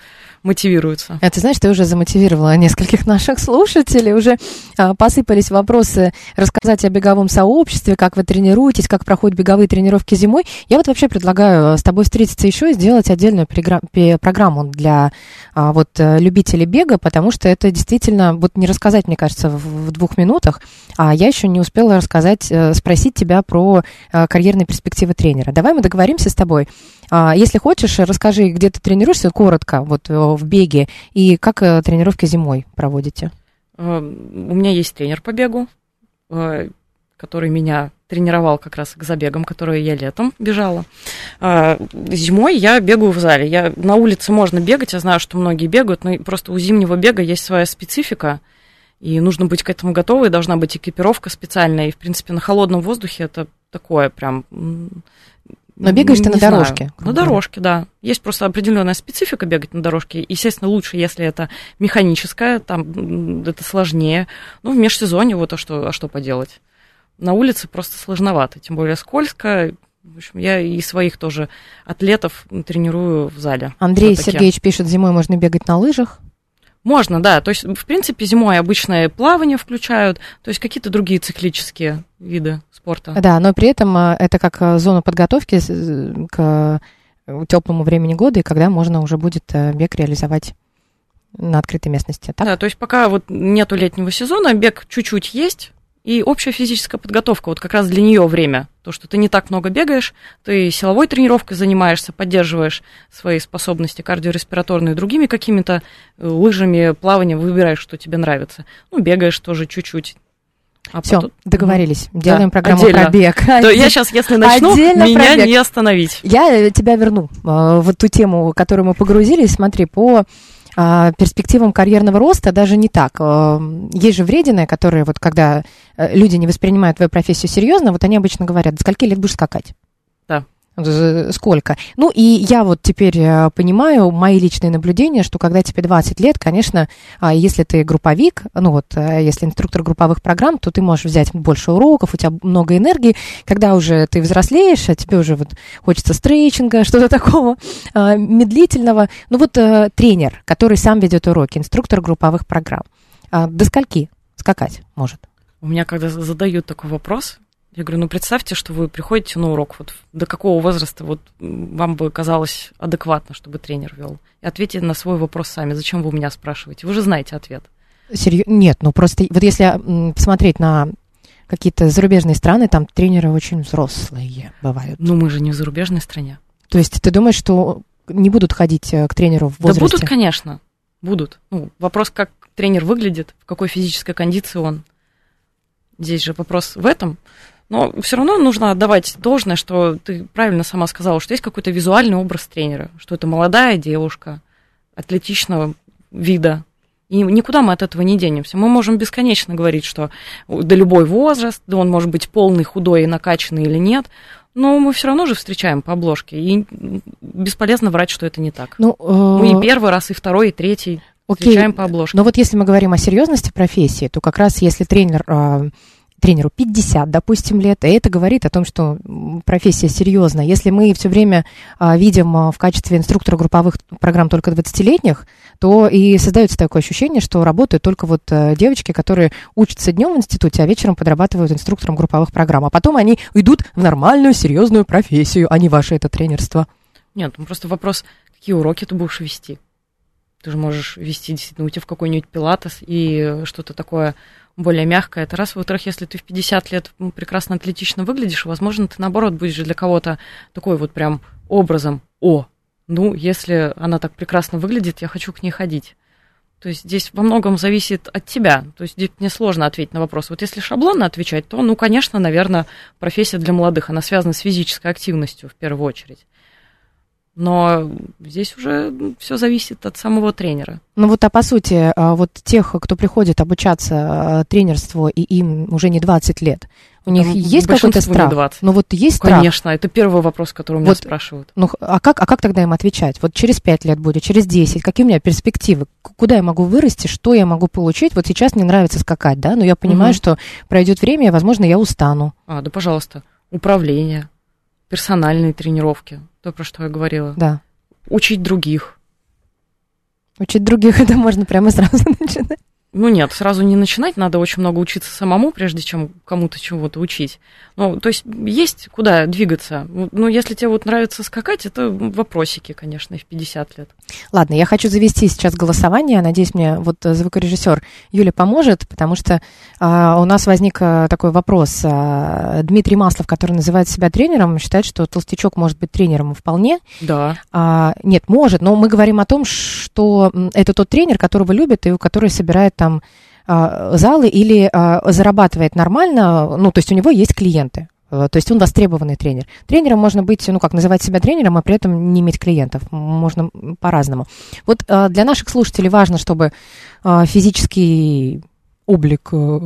мотивируются. А ты знаешь, ты уже замотивировала нескольких *laughs* наших слушателей, уже а, посыпались вопросы рассказать о беговом сообществе, как вы тренируетесь, как проходят беговые тренировки зимой. Я вот вообще предлагаю с тобой встретиться еще и сделать отдельную программу для а, вот э, любителей бега, потому что это действительно, вот не рассказать, мне кажется, в, в двух минутах, а я еще не успела рассказать, э, спросить тебя про э, карьерные перспективы тренера. Давай мы договоримся с тобой. А, Если хочешь, расскажи, где ты тренируешься, коротко, вот э, в беге, и как э, тренировки зимой проводите. Э, У меня есть тренер по бегу, который меня тренировал как раз к забегам, которые я летом бежала. А, Зимой я бегаю в зале. Я, на улице можно бегать, я знаю, что многие бегают, но просто у зимнего бега есть своя специфика, и нужно быть к этому готовы, и должна быть экипировка специальная. И, в принципе, на холодном воздухе это такое прям... Но бегаешь ты не на знаю. дорожке, На дорожке, да. Есть просто определенная специфика бегать на дорожке. Естественно, лучше, если это механическая, там это сложнее. Ну, в межсезонье вот а что, а что поделать. На улице просто сложновато, тем более скользко. В общем, я и своих тоже атлетов тренирую в зале. Андрей. Сергеевич пишет, зимой можно бегать на лыжах. Можно, да. То есть, в принципе, зимой обычное плавание включают, то есть какие-то другие циклические виды спорта. Да, но при этом а, это как а, зона подготовки с- э, к теплому времени года, и когда можно уже будет э, бег реализовать на открытой местности. Так? Да, то есть пока вот нету летнего сезона, бег чуть-чуть есть, и общая физическая подготовка, вот как раз для нее время. То, что ты не так много бегаешь, ты силовой тренировкой занимаешься, поддерживаешь свои способности кардиореспираторные, другими какими-то э, лыжами, плаванием, выбираешь, что тебе нравится. Ну, бегаешь тоже чуть-чуть. А Все, потом- договорились. Да, Делаем программу отдельно. про бег. *laughs* То я сейчас, если начну, Отдельно меня не остановить. Я э, тебя верну э, в ту тему, в которую мы погрузились. Смотри, по перспективам карьерного роста даже не так. Э, Есть же вредины, которые вот когда э, люди не воспринимают твою профессию серьезно, вот они обычно говорят, до скольки лет будешь скакать? Сколько? Ну, и я вот теперь э, понимаю, мои личные наблюдения, что когда тебе 20 лет, конечно, а, если ты групповик, ну вот, э, если инструктор групповых программ, то ты можешь взять больше уроков, у тебя много энергии. Когда уже ты взрослеешь, а тебе уже вот хочется стретчинга, *laughs* что-то такого а, медлительного. Ну вот э, тренер, который сам ведет уроки, инструктор групповых программ, а, до скольки скакать может? У меня когда задают такой вопрос, я говорю, ну представьте, что вы приходите на урок, вот до какого возраста вот вам бы казалось адекватно, чтобы тренер вел? И ответьте на свой вопрос сами. Зачем вы у меня спрашиваете? Вы же знаете ответ. Серьё- Нет, ну просто вот если посмотреть на какие-то зарубежные страны, там тренеры очень взрослые бывают. Ну мы же не в зарубежной стране. То есть ты думаешь, что не будут ходить э, к тренеру в возрасте? Да будут, конечно, будут. Ну, вопрос, как тренер выглядит, в какой физической кондиции он. Здесь же вопрос в этом. Но все равно нужно отдавать должное, что ты правильно сама сказала, что есть какой-то визуальный образ тренера, что это молодая девушка, атлетичного вида. И никуда мы от этого не денемся. Мы можем бесконечно говорить, что да любой возраст, да он может быть полный, худой и накачанный или нет, но мы все равно же встречаем по обложке. И бесполезно врать, что это не так. Ну, э, Мы и первый раз, и второй, и третий окей. встречаем по обложке. Но вот если мы говорим о серьезности профессии, то как раз если тренер э, тренеру 50, допустим, лет, и это говорит о том, что профессия серьезная. Если мы все время а, видим а, в качестве инструктора групповых программ только 20-летних, то и создается такое ощущение, что работают только вот э, девочки, которые учатся днем в институте, а вечером подрабатывают инструктором групповых программ. А потом они идут в нормальную, серьезную профессию, а не ваше это тренерство. Нет, ну просто вопрос, какие уроки ты будешь вести. Ты же можешь вести действительно, уйти в какой-нибудь пилатес и что-то такое более мягкое. Это раз. Во-вторых, если ты в 50 лет прекрасно атлетично выглядишь, возможно, ты, наоборот, будешь для кого-то такой вот прям образом «О, ну, если она так прекрасно выглядит, я хочу к ней ходить». То есть здесь во многом зависит от тебя. То есть здесь мне сложно ответить на вопрос. Вот если шаблонно отвечать, то, ну, конечно, наверное, профессия для молодых, она связана с физической активностью в первую очередь. Но здесь уже все зависит от самого тренера. Ну вот, а по сути, а, вот тех, кто приходит обучаться а, тренерству, и им уже не 20 лет, у них Там есть какой-то страх? 20. Ну вот есть страх? Конечно, это первый вопрос, который у меня Вот. спрашивают. Ну, а как, а как тогда им отвечать? Вот через 5 лет будет, через 10, какие у меня перспективы? Куда я могу вырасти, что я могу получить? Вот сейчас мне нравится скакать, да, но я понимаю, Мгм. что пройдет время, и, возможно, я устану. А, да, пожалуйста. Управление, персональные тренировки, то, про что я говорила. Да. Учить других. Учить других это можно прямо сразу *laughs* начинать. Ну нет, сразу не начинать, надо очень много учиться самому, прежде чем кому-то чего-то учить. Ну, то есть есть куда двигаться. Ну, если тебе вот нравится скакать, это вопросики, конечно, и в 50 лет. Ладно, я хочу завести сейчас голосование. Надеюсь, мне вот звукорежиссер Юля поможет, потому что а, у нас возник а, такой вопрос. А, Дмитрий Маслов, который называет себя тренером, считает, что толстячок может быть тренером вполне. Да. А, нет, может, но мы говорим о том, что это тот тренер, которого любят и который собирает там а, залы или а, зарабатывает нормально, ну, то есть у него есть клиенты. Э, То есть он востребованный тренер. Тренером можно быть, ну как, называть себя тренером, а при этом не иметь клиентов. Можно по-разному. Вот а, для наших слушателей важно, чтобы физический облик э,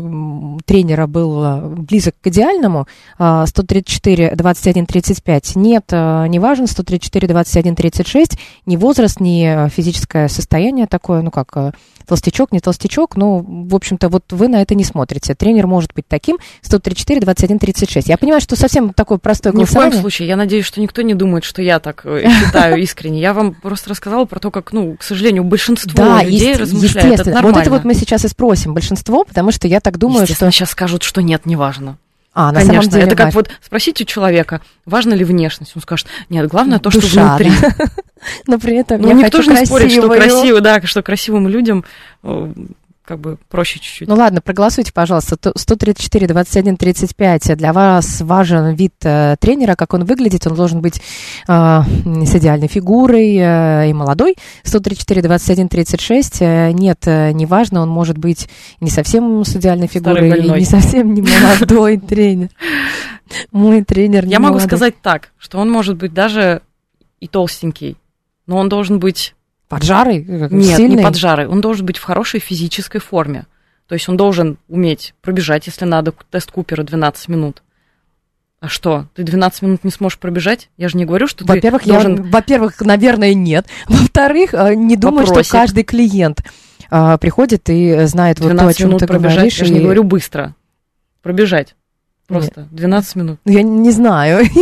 тренера был а, близок к идеальному. А, 134, 21, 35 нет, не важен. 134, 21, 36 ни возраст, ни а, физическое состояние такое, ну как, толстячок, не толстячок, ну, в общем-то, вот вы на это не смотрите. Тренер может быть таким. 134, 21, 36. Я понимаю, что совсем такое простое Ни в коем голосование. случае. Я надеюсь, что никто не думает, что я так э, считаю искренне. Я вам просто рассказала про то, как, ну, к сожалению, большинство людей размышляет. Это нормально. вот это вот мы сейчас и спросим большинство, потому что я так думаю, что... Сейчас скажут, что нет, неважно. А, на Конечно, самом деле это как важно. вот спросить у человека, важно ли внешность. Он скажет, нет, главное то, что Душа, внутри. да. *laughs* Но при этом Ну, я никто хочу же не спорит, что красиво, да, что красивым людям э, как бы проще чуть-чуть. Ну ладно, проголосуйте, пожалуйста. То- 134, 21, 35. Для вас важен вид э, тренера, как он выглядит. Он должен быть э, с идеальной фигурой э, и молодой. 134, 21, 36. э, нет, э, не важно. Он может быть не совсем с идеальной фигурой, и не совсем не молодой *laughs* тренер. Мой тренер не Я могу сказать так, что он может быть даже и толстенький, но он должен быть Поджарый? Нет, сильный? не поджарый. Он должен быть в хорошей физической форме. То есть он должен уметь пробежать, если надо, тест Купера 12 минут. А что, ты 12 минут не сможешь пробежать? Я же не говорю, что Во-первых, ты я, должен... во-первых, наверное, нет. Во-вторых, э, не думаю, Вопросик. что каждый клиент а, приходит и знает вот то, о 12 чем минут ты пробежать. говоришь. Я же не и- говорю быстро. Пробежать. Просто 12 минут. Ну, Я не знаю. *laughs*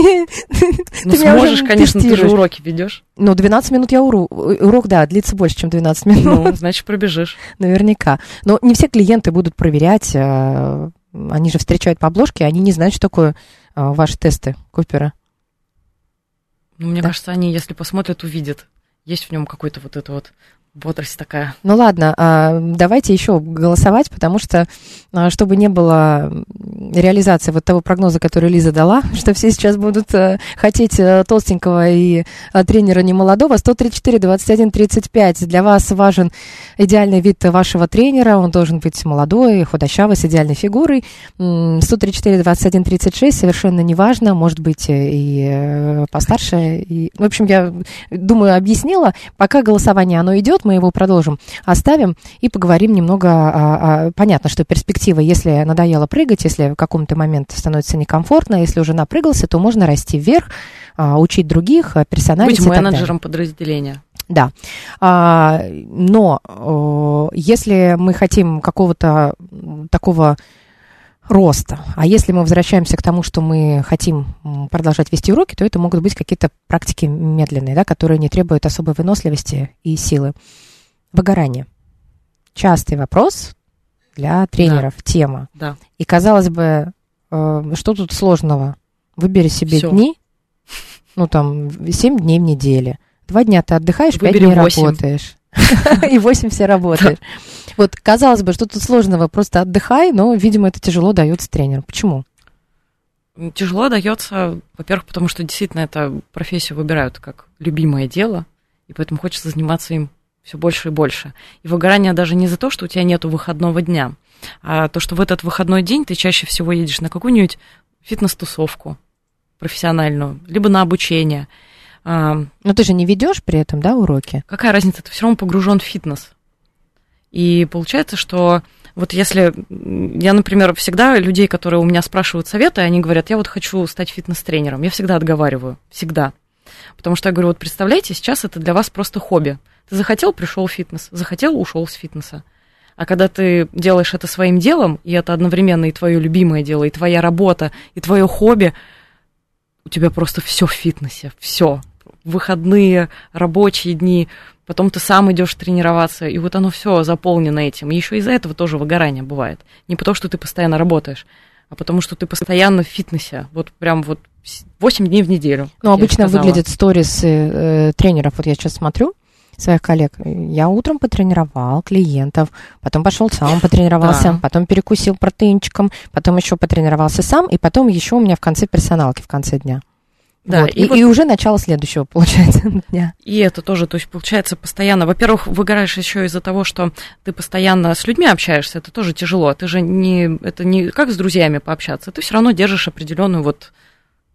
Ну, Ты сможешь, конечно, ты же уроки ведешь. Ну, 12 минут я урок. Урок, да, длится больше, чем 12 минут, Ну, *laughs* значит, пробежишь. наверняка. Но не все клиенты будут проверять. э, Они же встречают по обложке, они не знают, что такое э, ваши тесты Купера. Ну, мне Да. кажется, они, если посмотрят, увидят. Есть в нем какой-то вот эта вот бодрость такая. Ну ладно, а, давайте еще голосовать, потому что, а, чтобы не было м, реализации вот того прогноза, который Лиза дала, *laughs* что все сейчас будут э, хотеть э, толстенького и э, тренера немолодого, 134, 21, 35. Для вас важен идеальный вид вашего тренера, он должен быть молодой, худощавый, с идеальной фигурой. М, 134, 21, 36 совершенно неважно, может быть и постарше. И, в общем, я думаю, объяснила. Пока голосование оно идет, мы его продолжим, оставим и поговорим немного. понятно, что перспектива, если надоело прыгать, если каком-то момент становится некомфортно, если уже напрыгался, то можно расти вверх, а, учить других, а, персоналить Быть менеджером подразделения. Да. А, но э, если мы хотим какого-то такого роста, а если мы возвращаемся к тому, что мы хотим продолжать вести уроки, то это могут быть какие-то практики медленные, да, которые не требуют особой выносливости и силы. Выгорание. Частый вопрос для тренеров, тема. Да. И казалось бы, э, что тут сложного? Выбери себе Всё. дни, ну там 7 дней в неделе. Два дня ты отдыхаешь, Выбери дней восемь. работаешь. *laughs* *laughs* И восемь все работаешь. Вот, казалось бы, что тут сложного, просто отдыхай, но, видимо, это тяжело дается тренеру. Почему? Тяжело дается, во-первых, потому что действительно эту профессию выбирают как любимое дело, и поэтому хочется заниматься им все больше и больше. И выгорание даже не за то, что у тебя нет выходного дня, а то, что в этот выходной день ты чаще всего едешь на какую-нибудь фитнес-тусовку профессиональную, либо на обучение. А, Но ты же не ведешь при этом, да, уроки? какая разница, ты все равно погружен в фитнес. И получается, что вот если я, например, всегда людей, которые у меня спрашивают советы, они говорят, я вот хочу стать фитнес-тренером, я всегда отговариваю, всегда. Потому что я говорю, вот представляете, сейчас это для вас просто хобби. Ты захотел, пришел в фитнес, захотел, ушел с фитнеса. А когда ты делаешь это своим делом, и это одновременно и твое любимое дело, и твоя работа, и твое хобби, у тебя просто все в фитнесе, все. Выходные, рабочие дни, потом ты сам идешь тренироваться, и вот оно все заполнено этим. И еще из-за этого тоже выгорание бывает. Не потому, что ты постоянно работаешь, а потому что ты постоянно в фитнесе. Вот прям вот 8 дней в неделю. Ну, обычно выглядят сторис э, тренеров. Вот я сейчас смотрю своих коллег. Я утром потренировал клиентов, потом пошел сам потренировался, Да. потом перекусил протеинчиком, потом еще потренировался сам, и потом еще у меня в конце персоналки в конце дня. Да, Вот. и И, вот- и уже начало следующего, *laughs* получается, дня. И это тоже, то есть получается постоянно, во-первых, выгораешь еще из-за того, что ты постоянно с людьми общаешься, это тоже тяжело. Ты же не, это не как с друзьями пообщаться, ты все равно держишь определенную вот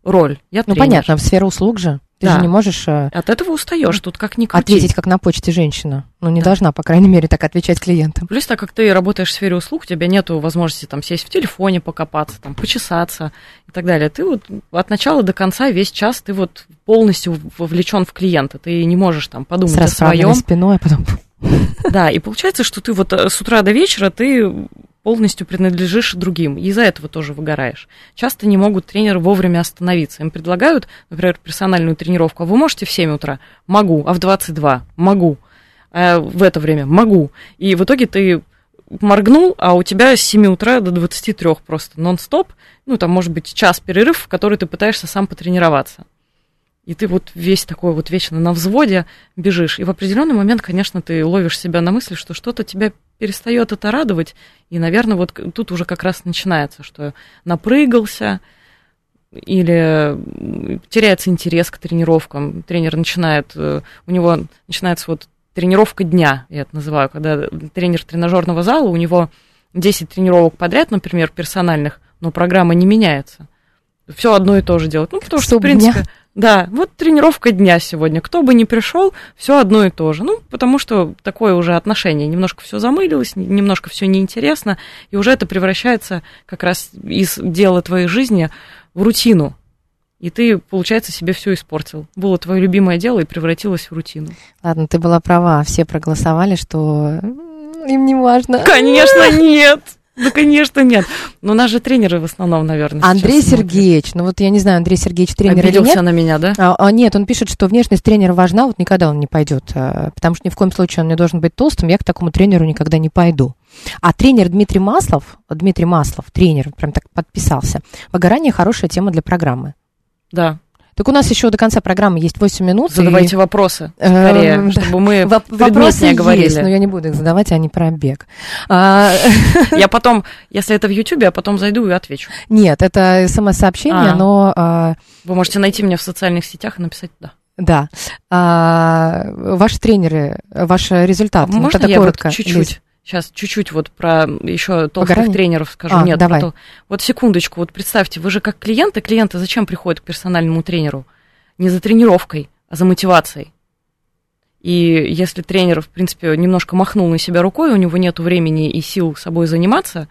роль. Я Ну, тренер. понятно, в сфера услуг же. Ты Да. же не можешь э, От этого устаешь, тут как ни крути. ответить, как на почте женщина. Ну, не Да. должна, по крайней мере, так отвечать клиентам. Плюс, так как ты работаешь в сфере услуг, у тебя нет возможности там сесть в телефоне, покопаться, там, почесаться и так далее. Ты вот от начала до конца весь час ты вот полностью вовлечен в клиента. Ты не можешь там подумать С о своем. спиной, а потом... Да, и получается, что ты вот э, с утра до вечера ты полностью принадлежишь другим, и из-за этого тоже выгораешь. Часто не могут тренеры вовремя остановиться. Им предлагают, например, персональную тренировку, а вы можете в 7 утра? Могу, а в 22? Могу. А в это время? Могу. И в итоге ты моргнул, а у тебя с 7 утра до 23 просто нон-стоп, ну, там, может быть, час перерыв, в который ты пытаешься сам потренироваться. И ты вот весь такой вот вечно на взводе бежишь. И в определенный момент, конечно, ты ловишь себя на мысли, что что-то тебя перестает это радовать. И, наверное, вот тут уже как раз начинается, что напрыгался, или теряется интерес к тренировкам. Тренер начинает, э, у него начинается вот тренировка дня, я это называю, когда тренер тренажерного зала, у него 10 тренировок подряд, например, персональных, но программа не меняется. Все одно и то же делать. Ну, потому что, в Чтоб дня. Да, вот тренировка дня сегодня. Кто бы ни пришел, все одно и то же. Ну, потому что такое уже отношение. Немножко все замылилось, немножко все неинтересно, и уже это превращается как раз из дела твоей жизни в рутину. И ты, получается, себе все испортил. Было твое любимое дело и превратилось в рутину. Ладно, ты была права. Все проголосовали, что им не важно. Конечно, *laughs* нет. Ну, конечно, нет. Но у нас же тренеры в основном, наверное, Андрей смотрят. Сергеевич, ну вот я не знаю, Андрей Сергеевич тренер или нет. на меня, да? А, а, нет, он пишет, что внешность тренера важна, вот никогда он не пойдет, а, потому что ни в коем случае он не должен быть толстым, я к такому тренеру никогда не пойду. А тренер Дмитрий Маслов, Дмитрий Маслов, тренер, прям так подписался. Выгорание хорошая тема для программы. Да. Так у нас еще до конца программы есть 8 минут. и, Задавайте вопросы, э, скорее, да. чтобы мы *laughs* Воп- Вопросы предметнее говорили. есть, но я не буду их задавать, они про бег. А, *laughs* Я потом, если это в Ютубе, я потом зайду и отвечу. Нет, это смс-сообщение, А. но а, Вы можете найти меня в социальных сетях и написать «да». да. А, ваши тренеры, ваш результат. ну, Можно тогда я вот коротко, чуть-чуть, сейчас чуть-чуть вот про еще толстых Выгорание? тренеров скажу. А, Нет, давай. тол- Вот секундочку, вот представьте, вы же как клиенты, клиенты зачем приходят к персональному тренеру? Не за тренировкой, а за мотивацией. И если тренер, в принципе, немножко махнул на себя рукой, у него нет времени и сил собой заниматься,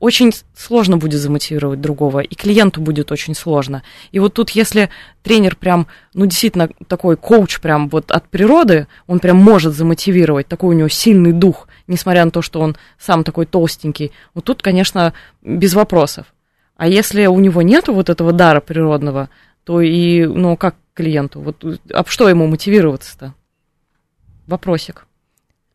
очень сложно будет замотивировать другого, и клиенту будет очень сложно. И вот тут, если тренер прям, ну, действительно, такой коуч прям вот от природы, он прям может замотивировать, такой у него сильный дух, несмотря на то, что он сам такой толстенький, вот тут, конечно, без вопросов. А если у него нету вот этого дара природного, то и, ну, как клиенту? Вот, а что ему мотивироваться-то? Вопросик.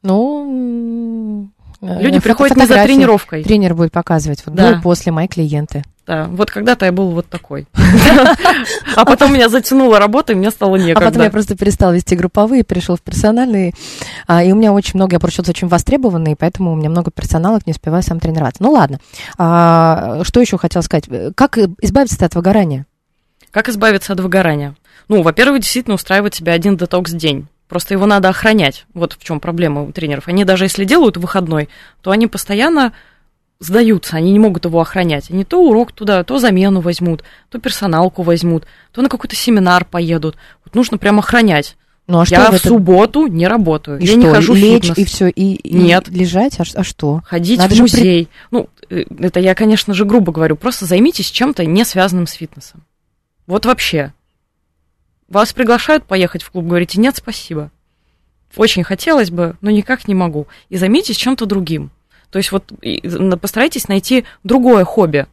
Ну, Люди э, приходят не за тренировкой. Тренер будет показывать. Вот Да. после мои клиенты. Да, вот когда-то я был вот такой. *laughs* А потом меня затянула работа, и мне стало А потом я некогда. просто перестала вести групповые, перешел в персональные. А, и у меня очень много, я поручился очень востребованные, поэтому у меня много персоналок, не успеваю сам тренироваться. Ну ладно. А, что еще хотела сказать? Как избавиться от выгорания? Как избавиться от выгорания? Ну, во-первых, действительно устраивать себе один детокс-день. Просто его надо охранять. Вот в чем проблема у тренеров. Они даже если делают выходной, то они постоянно сдаются, они не могут его охранять. Они то урок туда, то замену возьмут, то персоналку возьмут, то на какой-то семинар поедут. Вот нужно прям охранять. Ну а что я в в этом? субботу не работаю. И я что, не хожу в лечь фитнес. и все, и, и Нет. лежать, а, а что? Ходить Надо в же при- музей. Ну, э, это я, конечно же, грубо говорю. Просто займитесь чем-то не связанным с фитнесом. Вот вообще. Вас приглашают поехать в клуб, говорите, нет, спасибо. Очень хотелось бы, но никак не могу. И займитесь чем-то другим. То есть вот постарайтесь найти другое хобби.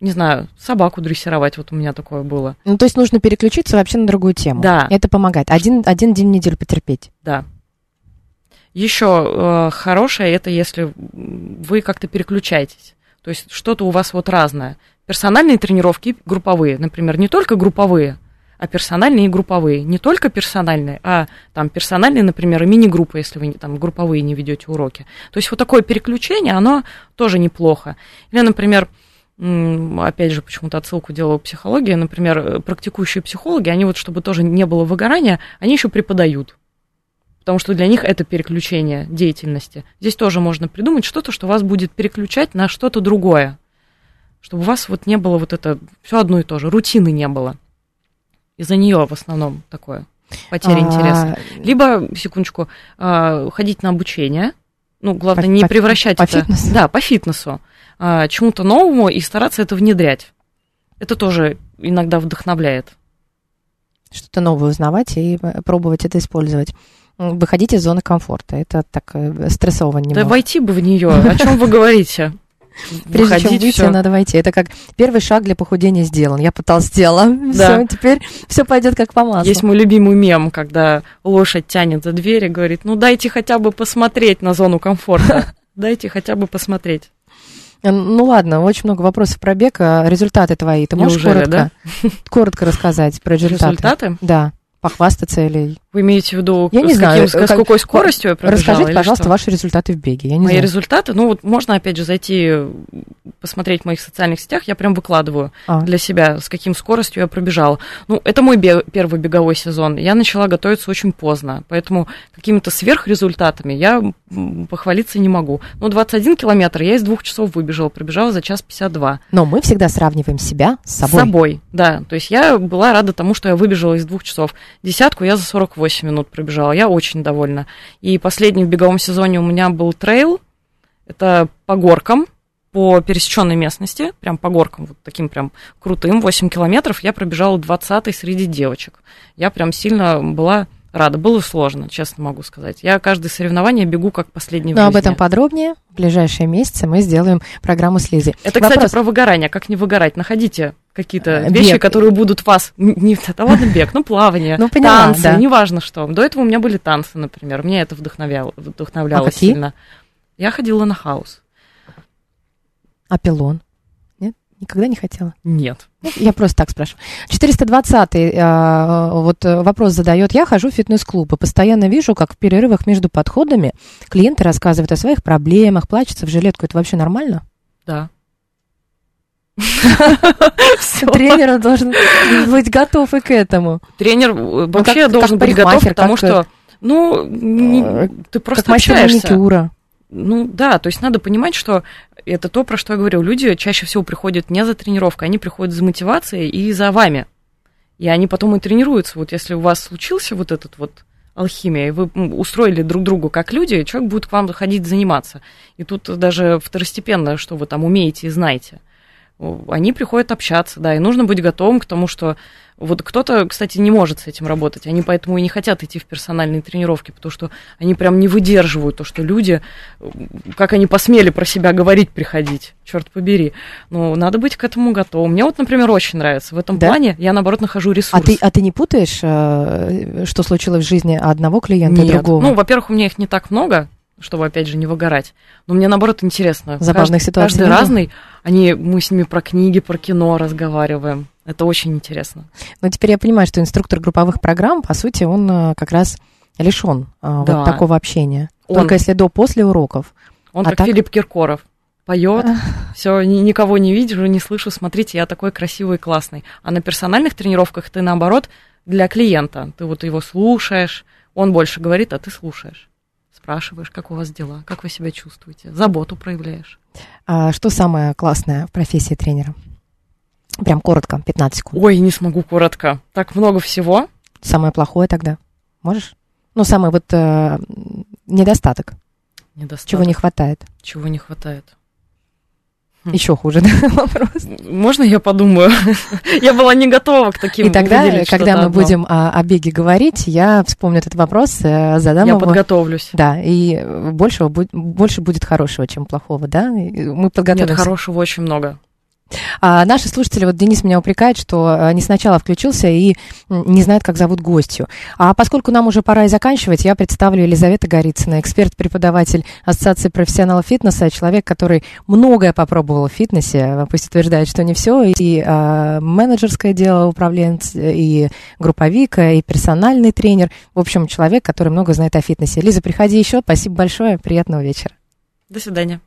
Не знаю, собаку дрессировать, вот у меня такое было. Ну, то есть нужно переключиться вообще на другую тему. Да. Это помогает. Один, один день в неделю потерпеть. Да. Еще э, хорошее это если вы как-то переключаетесь. То есть что-то у вас вот разное. Персональные тренировки, групповые, например, не только групповые, а персональные и групповые. Не только персональные, а там персональные, например, и мини-группы, если вы там групповые не ведете уроки. То есть вот такое переключение, оно тоже неплохо. Или, например, опять же, почему-то отсылку делаю к психологии, например, э, практикующие психологи, они вот, чтобы тоже не было выгорания, они еще преподают потому что для них это переключение деятельности. Здесь тоже можно придумать что-то, что вас будет переключать на что-то другое, чтобы у вас вот не было вот это все одно и то же, рутины не было. Из-за нее в основном такое потеря А, интереса. Либо, секундочку, а, ходить на обучение, ну, главное, По- не по- превращать по это... фитнесу? Да, по фитнесу. а, чему-то новому и стараться это внедрять. Это тоже иногда вдохновляет. Что-то новое узнавать и э, пробовать это использовать. Выходить из зоны комфорта. Это так э, стрессово немного. Да войти бы в нее. О чем вы говорите? Прежде чем Выходить, выйти, всё. надо войти. Это как первый шаг для похудения сделан. Я потолстела. *laughs* Да. Все, теперь все пойдет как по маслу. Есть мой любимый мем, когда лошадь тянет за дверь и говорит, ну дайте хотя бы посмотреть на зону комфорта. *laughs* Дайте хотя бы посмотреть. Э, Ну ладно, очень много вопросов про бег. А Результаты твои. Ты можешь Неужели, коротко, *laughs* коротко рассказать про результаты? Результаты? Да. Похвастаться или... Вы имеете в виду, Я не с, знаю, каким- с как- какой скоростью я пробежала? Расскажите, пожалуйста, что? ваши результаты в беге. Я не Мои знаю. результаты, ну вот можно опять же зайти, посмотреть в моих социальных сетях, я прям выкладываю А. для себя, с каким скоростью я пробежала. Ну, это мой бе- первый беговой сезон. Я начала готовиться очень поздно, поэтому какими-то сверхрезультатами я похвалиться не могу. Ну, 21 километр я из двух часов выбежала, пробежала за час 52. Но мы всегда сравниваем себя с собой. С собой, да. То есть я была рада тому, что я выбежала из двух часов. Десятку я за 48 минут пробежала. Я очень довольна. И последний в беговом сезоне у меня был трейл. Это по горкам, по пересеченной местности, прям по горкам, вот таким прям крутым, 8 километров. Я пробежала 20 среди девочек. Я прям сильно была рада. Было сложно, честно могу сказать. Я каждое соревнование бегу как последний в Но об жизни. этом подробнее. В ближайшие месяцы мы сделаем программу с Лизой. Это, кстати, Вопрос. про выгорание. Как не выгорать? Находите какие-то Э, вещи, бег. которые будут вас... Не, да ладно, бег, ну, плавание, Ну, поняла, танцы, да. неважно что. До этого у меня были танцы, например. Меня это вдохновляло, вдохновляло А какие? сильно. Я ходила на хаос. А пилон? Нет? Никогда не хотела? Нет. Ну, Я просто так спрашиваю. 420-й э, вот э, вопрос задает. Я хожу в фитнес-клуб и постоянно вижу, как в перерывах между подходами клиенты рассказывают о своих проблемах, плачутся в жилетку. Это вообще нормально? Да. *laughs* *laughs* Тренер должен быть готов и к этому. Тренер э, вообще как- должен быть готов, потому как, что, ну, не- э, ты просто как общаешься. маникюра. Ну да, то есть надо понимать, что это то, про что я говорю. Люди чаще всего приходят не за тренировкой, они приходят за мотивацией и за вами. И они потом и тренируются. Вот если у вас случился вот этот вот алхимия, и вы устроили друг другу как люди, человек будет к вам ходить заниматься. И тут даже второстепенно, что вы там умеете и знаете. Они приходят общаться, да, и нужно быть готовым к тому, что вот кто-то, кстати, не может с этим работать, они поэтому и не хотят идти в персональные тренировки, потому что они прям не выдерживают то, что люди, как они посмели про себя говорить, приходить, черт побери. Ну, надо быть к этому готовым. Мне вот, например, очень нравится. В этом Да? плане я, наоборот, нахожу ресурс. А ты, а ты не путаешь, э, что случилось в жизни одного клиента и Нет. другого? Ну, во-первых, у меня их не так много, чтобы, опять же, не выгорать. Но мне, наоборот, интересно. Забавных Каждый- ситуаций Каждый разный. Они, мы с ними про книги, про кино разговариваем. Это очень интересно. Но теперь я понимаю, что инструктор групповых программ, по сути, он э, как раз лишен э, Да. вот такого общения. Он- Только если до-после уроков. Он А как так? Филипп Киркоров. Поет, *laughs* все, никого не вижу, не слышу, смотрите, я такой красивый и классный. А на персональных тренировках ты, наоборот, для клиента. Ты вот его слушаешь, он больше говорит, а ты слушаешь. Спрашиваешь, как у вас дела, как вы себя чувствуете, заботу проявляешь. А что самое классное в профессии тренера? Прям коротко, 15 секунд. Ой, не смогу коротко. Так много всего. Самое плохое тогда? Можешь? Ну, самый вот э, недостаток. Недостаток. Чего не хватает? Чего не хватает? Еще хуже, *laughs* да, вопрос. Можно я подумаю? *laughs* я была не готова к таким И тогда, выделить когда мы одно. будем о, о беге говорить, я вспомню этот вопрос, э, задам Я его. подготовлюсь. Да, и э, большего, больше будет хорошего, чем плохого, да? И Мы подготовимся. Нет, хорошего очень много. А наши слушатели, вот Денис меня упрекает, что э, не сначала включился и не знает, как зовут гостью. А поскольку нам уже пора и заканчивать, я представлю Елизавета Горицына, эксперт-преподаватель Ассоциации профессионалов фитнеса, человек, который многое попробовал в фитнесе, э, пусть утверждает, что не все, и э, менеджерское дело управленец, и групповик, и персональный тренер. В общем, человек, который много знает о фитнесе. Лиза, приходи еще. Спасибо большое. Приятного вечера. До свидания.